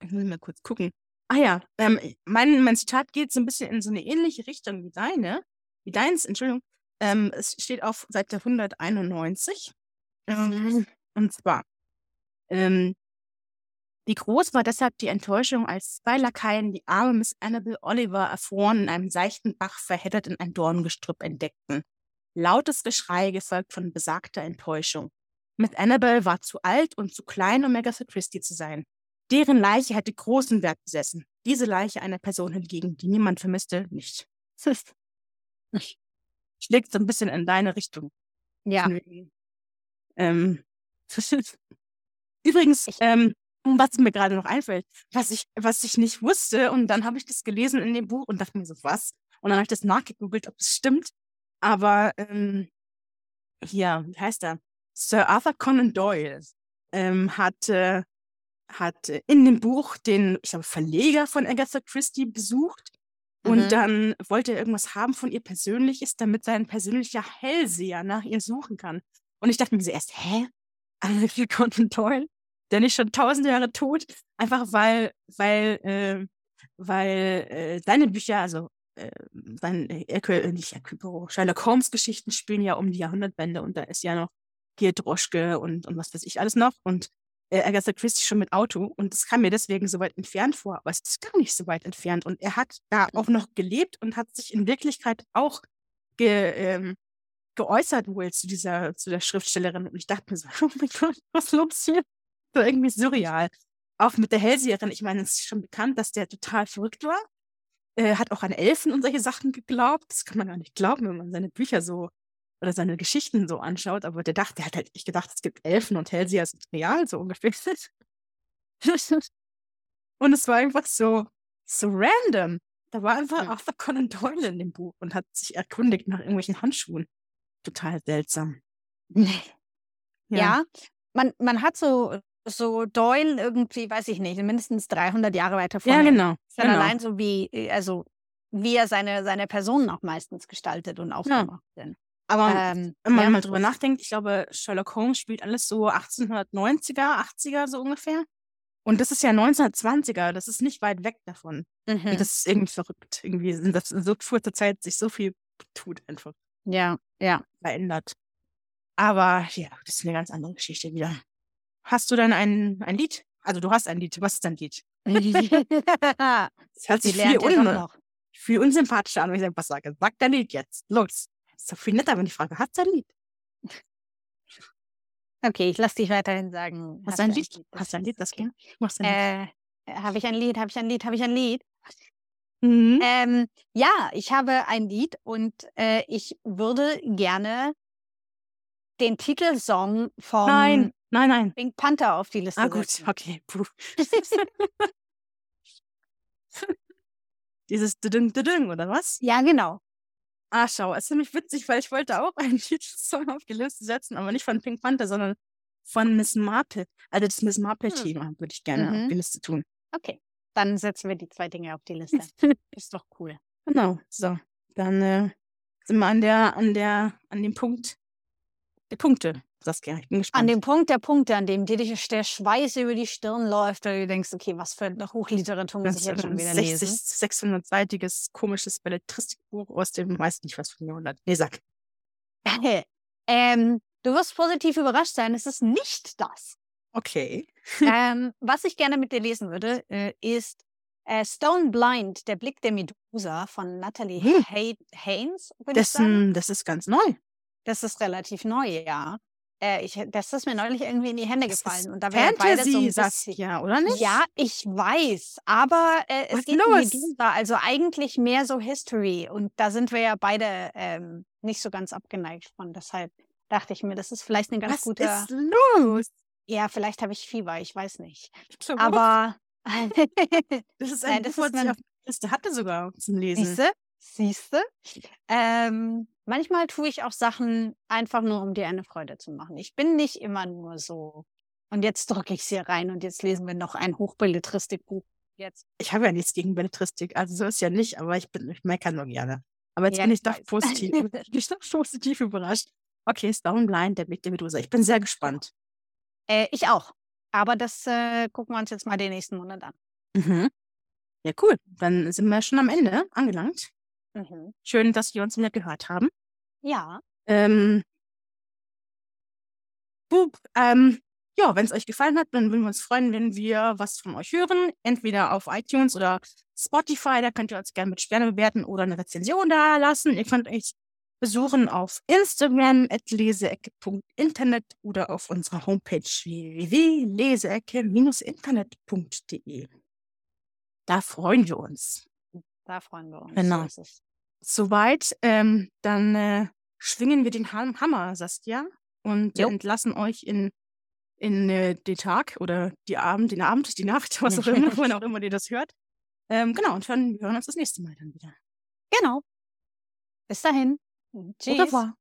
Speaker 3: ich muss mal kurz gucken. Ah ja, ähm, mein, mein Zitat geht so ein bisschen in so eine ähnliche Richtung wie deine, wie deins, Entschuldigung. Ähm, es steht auf Seite 191. Ähm, und zwar, ähm, wie groß war deshalb die Enttäuschung, als zwei Lakaien die arme Miss Annabel Oliver erfroren in einem seichten Bach verheddert in ein Dorngestrüpp entdeckten. Lautes Geschrei gefolgt von besagter Enttäuschung. Miss Annabel war zu alt und zu klein, um Agatha Christie zu sein. Deren Leiche hätte großen Wert besessen. Diese Leiche einer Person hingegen, die niemand vermisste, nicht. Schlägt so ein bisschen in deine Richtung.
Speaker 2: ja.
Speaker 3: Ähm, übrigens, ähm, was mir gerade noch einfällt, was ich, was ich nicht wusste, und dann habe ich das gelesen in dem Buch und dachte mir so, was? Und dann habe ich das nachgegoogelt, ob es stimmt. Aber ähm, hier, wie heißt er? Sir Arthur Conan Doyle ähm, hat, äh, hat in dem Buch den, ich glaube, Verleger von Agatha Christie besucht. Und
Speaker 2: Mhm.
Speaker 3: dann wollte er irgendwas haben von ihr Persönliches, damit sein persönlicher Hellseher nach ihr suchen kann. Und ich dachte mir so erst, hä? Arthur Conan Doyle? der nicht schon tausend Jahre tot, einfach weil, weil, äh, weil äh, seine Bücher, also äh, sein, äh, nicht Hercule Sherlock Holmes Geschichten spielen ja um die Jahrhundertwende und da ist ja noch hier Droschke und, und was weiß ich alles noch und äh, Agatha Christie schon mit Auto und es kam mir deswegen so weit entfernt vor, aber es ist gar nicht so weit entfernt und er hat da auch noch gelebt und hat sich in Wirklichkeit auch ge, ähm, geäußert wohl zu dieser, zu der Schriftstellerin und ich dachte mir so, oh mein Gott, was ist los hier? So irgendwie surreal. Auch mit der Hellseherin, ich meine, es ist schon bekannt, dass der total verrückt war. Er hat auch an Elfen und solche Sachen geglaubt. Das kann man gar nicht glauben, wenn man seine Bücher so oder seine Geschichten so anschaut. Aber der dachte, der hat halt nicht gedacht, es gibt Elfen und Hellseher sind real, so ungefähr. und es war einfach so, so random. Da war einfach
Speaker 2: Hm.
Speaker 3: Arthur Conan Doyle in dem Buch und hat sich erkundigt nach irgendwelchen Handschuhen. Total seltsam.
Speaker 2: Nee. Ja, man, man hat so, so Doyle irgendwie, weiß ich nicht, mindestens 300 Jahre weiter
Speaker 3: Ja,
Speaker 2: vorne.
Speaker 3: genau.
Speaker 2: Schon
Speaker 3: genau.
Speaker 2: allein so wie, äh, also wie er seine, seine Personen auch meistens gestaltet und aufgemacht sind.
Speaker 3: Aber
Speaker 2: Ähm,
Speaker 3: wenn man
Speaker 2: ja.
Speaker 3: mal drüber nachdenkt, ich glaube, Sherlock Holmes spielt alles so 1890er, 80er so ungefähr. Und das ist ja 1920er, das ist nicht weit weg davon.
Speaker 2: Mhm.
Speaker 3: Und das ist irgendwie verrückt. Irgendwie sind das in so kurzer Zeit sich so viel tut einfach
Speaker 2: Ja, ja.
Speaker 3: verändert. Aber ja, das ist eine ganz andere Geschichte wieder. Hast du dann ein, ein Lied? Also du hast ein Lied. Was ist dein Lied? Das hört sich viel, un viel unsympathischer an, wenn ich irgendwas sage. Sag dein Lied jetzt. Los. Ist doch viel netter, wenn ich frage, hast du ein Lied?
Speaker 2: Okay, ich lasse dich weiterhin sagen.
Speaker 3: Hast du ein
Speaker 2: du
Speaker 3: Lied? Hast du ein Lied, das
Speaker 2: okay.
Speaker 3: Machst du ein Lied?
Speaker 2: Äh, habe ich ein Lied? Habe ich ein Lied? Habe ich ein Lied?
Speaker 3: Mhm.
Speaker 2: Ähm, ja, ich habe ein Lied und äh, ich würde gerne den Titelsong von
Speaker 3: Nein, nein, nein.
Speaker 2: Pink Panther auf die Liste
Speaker 3: Ah, gut,
Speaker 2: setzen.
Speaker 3: okay. Puh. Dieses Düdüng, Düdüng, oder was?
Speaker 2: Ja, genau.
Speaker 3: Ah, schau, es ist nämlich witzig, weil ich wollte auch einen Titelsong auf die Liste setzen, aber nicht von Pink Panther, sondern von Miss Marple. Also das Miss
Speaker 2: Hm.
Speaker 3: Marple-Thema würde ich gerne auf
Speaker 2: Mhm.
Speaker 3: die Liste tun.
Speaker 2: Okay, dann setzen wir die zwei Dinge auf die Liste. Ist doch cool.
Speaker 3: Genau, so. Dann äh, sind wir an der, an der, an dem Punkt der Punkte, Saskia. Ich bin gespannt.
Speaker 2: An dem Punkt der Punkte, an dem dir der Schweiß über die Stirn läuft, weil du denkst, okay, was für eine Hochliteratur muss
Speaker 3: das
Speaker 2: ich jetzt
Speaker 3: ist
Speaker 2: schon
Speaker 3: ein
Speaker 2: wieder
Speaker 3: 60,
Speaker 2: lesen?
Speaker 3: 600-seitiges, komisches Belletristikbuch aus dem, weiß nicht was ein Jahrhundert. Nee, sag.
Speaker 2: ähm, du wirst positiv überrascht sein, es ist nicht das.
Speaker 3: Okay.
Speaker 2: ähm, was ich gerne mit dir lesen würde, äh, ist äh, Stone Blind, der Blick der Medusa von Natalie
Speaker 3: Hm.
Speaker 2: Hay Haynes,
Speaker 3: ähm, das ist ganz neu.
Speaker 2: Das ist relativ neu, ja. Äh, ich, das ist mir neulich irgendwie in die Hände
Speaker 3: Das
Speaker 2: gefallen. Und da ja beide so ein
Speaker 3: Fantasy,
Speaker 2: bisschen,
Speaker 3: Saskia, oder nicht?
Speaker 2: Ja, ich weiß, aber äh, es
Speaker 3: Was
Speaker 2: geht um? Medusa, also eigentlich mehr so History. Und da sind wir ja beide ähm, nicht so ganz abgeneigt von. Deshalb dachte ich mir, das ist vielleicht eine ganz
Speaker 3: Was
Speaker 2: gute.
Speaker 3: ist los?
Speaker 2: Ja, vielleicht habe ich Fieber, ich weiß nicht.
Speaker 3: Ich glaube,
Speaker 2: Aber
Speaker 3: das ist
Speaker 2: nein,
Speaker 3: ein
Speaker 2: das
Speaker 3: Buch,
Speaker 2: ist
Speaker 3: was ich auf der Liste hatte sogar zum Lesen.
Speaker 2: siehste, siehste. Ähm, manchmal tue ich auch Sachen einfach nur, um dir eine Freude zu machen. Ich bin nicht immer nur so. Und jetzt drücke ich sie rein und jetzt lesen wir noch ein Hochbelletristikbuch. Jetzt.
Speaker 3: Ich habe ja nichts gegen Belletristik, also so ist ja nicht, aber ich bin, ich meckere nur gerne. Aber jetzt
Speaker 2: Ja,
Speaker 3: bin ich doch
Speaker 2: weiß.
Speaker 3: positiv, bin ich doch positiv überrascht. Okay, Stone Blind, der Blick der Medusa. Ich bin sehr gespannt.
Speaker 2: Äh, ich auch. Aber das äh, gucken wir uns jetzt mal den nächsten Monat an.
Speaker 3: Mhm. Ja, cool. Dann sind wir schon am Ende angelangt.
Speaker 2: Mhm.
Speaker 3: Schön, dass wir uns wieder gehört haben.
Speaker 2: Ja.
Speaker 3: Ähm, Bub, ähm, ja, wenn es euch gefallen hat, dann würden wir uns freuen, wenn wir was von euch hören. Entweder auf iTunes oder Spotify. Da könnt ihr uns gerne mit Sterne bewerten oder eine Rezension da lassen. Ihr könnt euch besuchen auf Instagram at leseecke.internet oder auf unserer Homepage www.leseecke-internet.de. Da freuen wir uns.
Speaker 2: Da freuen wir uns.
Speaker 3: Genau.
Speaker 2: So.
Speaker 3: Soweit, ähm, dann äh, schwingen wir den Ham Hammer, Saskia, und
Speaker 2: Jo.
Speaker 3: entlassen euch in, in äh, den Tag oder die Abend, den Abend, die Nacht, was auch immer, wann auch immer ihr das hört. Ähm, genau, und hören, wir hören uns das nächste Mal dann wieder.
Speaker 2: Genau. Bis dahin.
Speaker 3: Au
Speaker 2: Tschüss.
Speaker 3: revoir.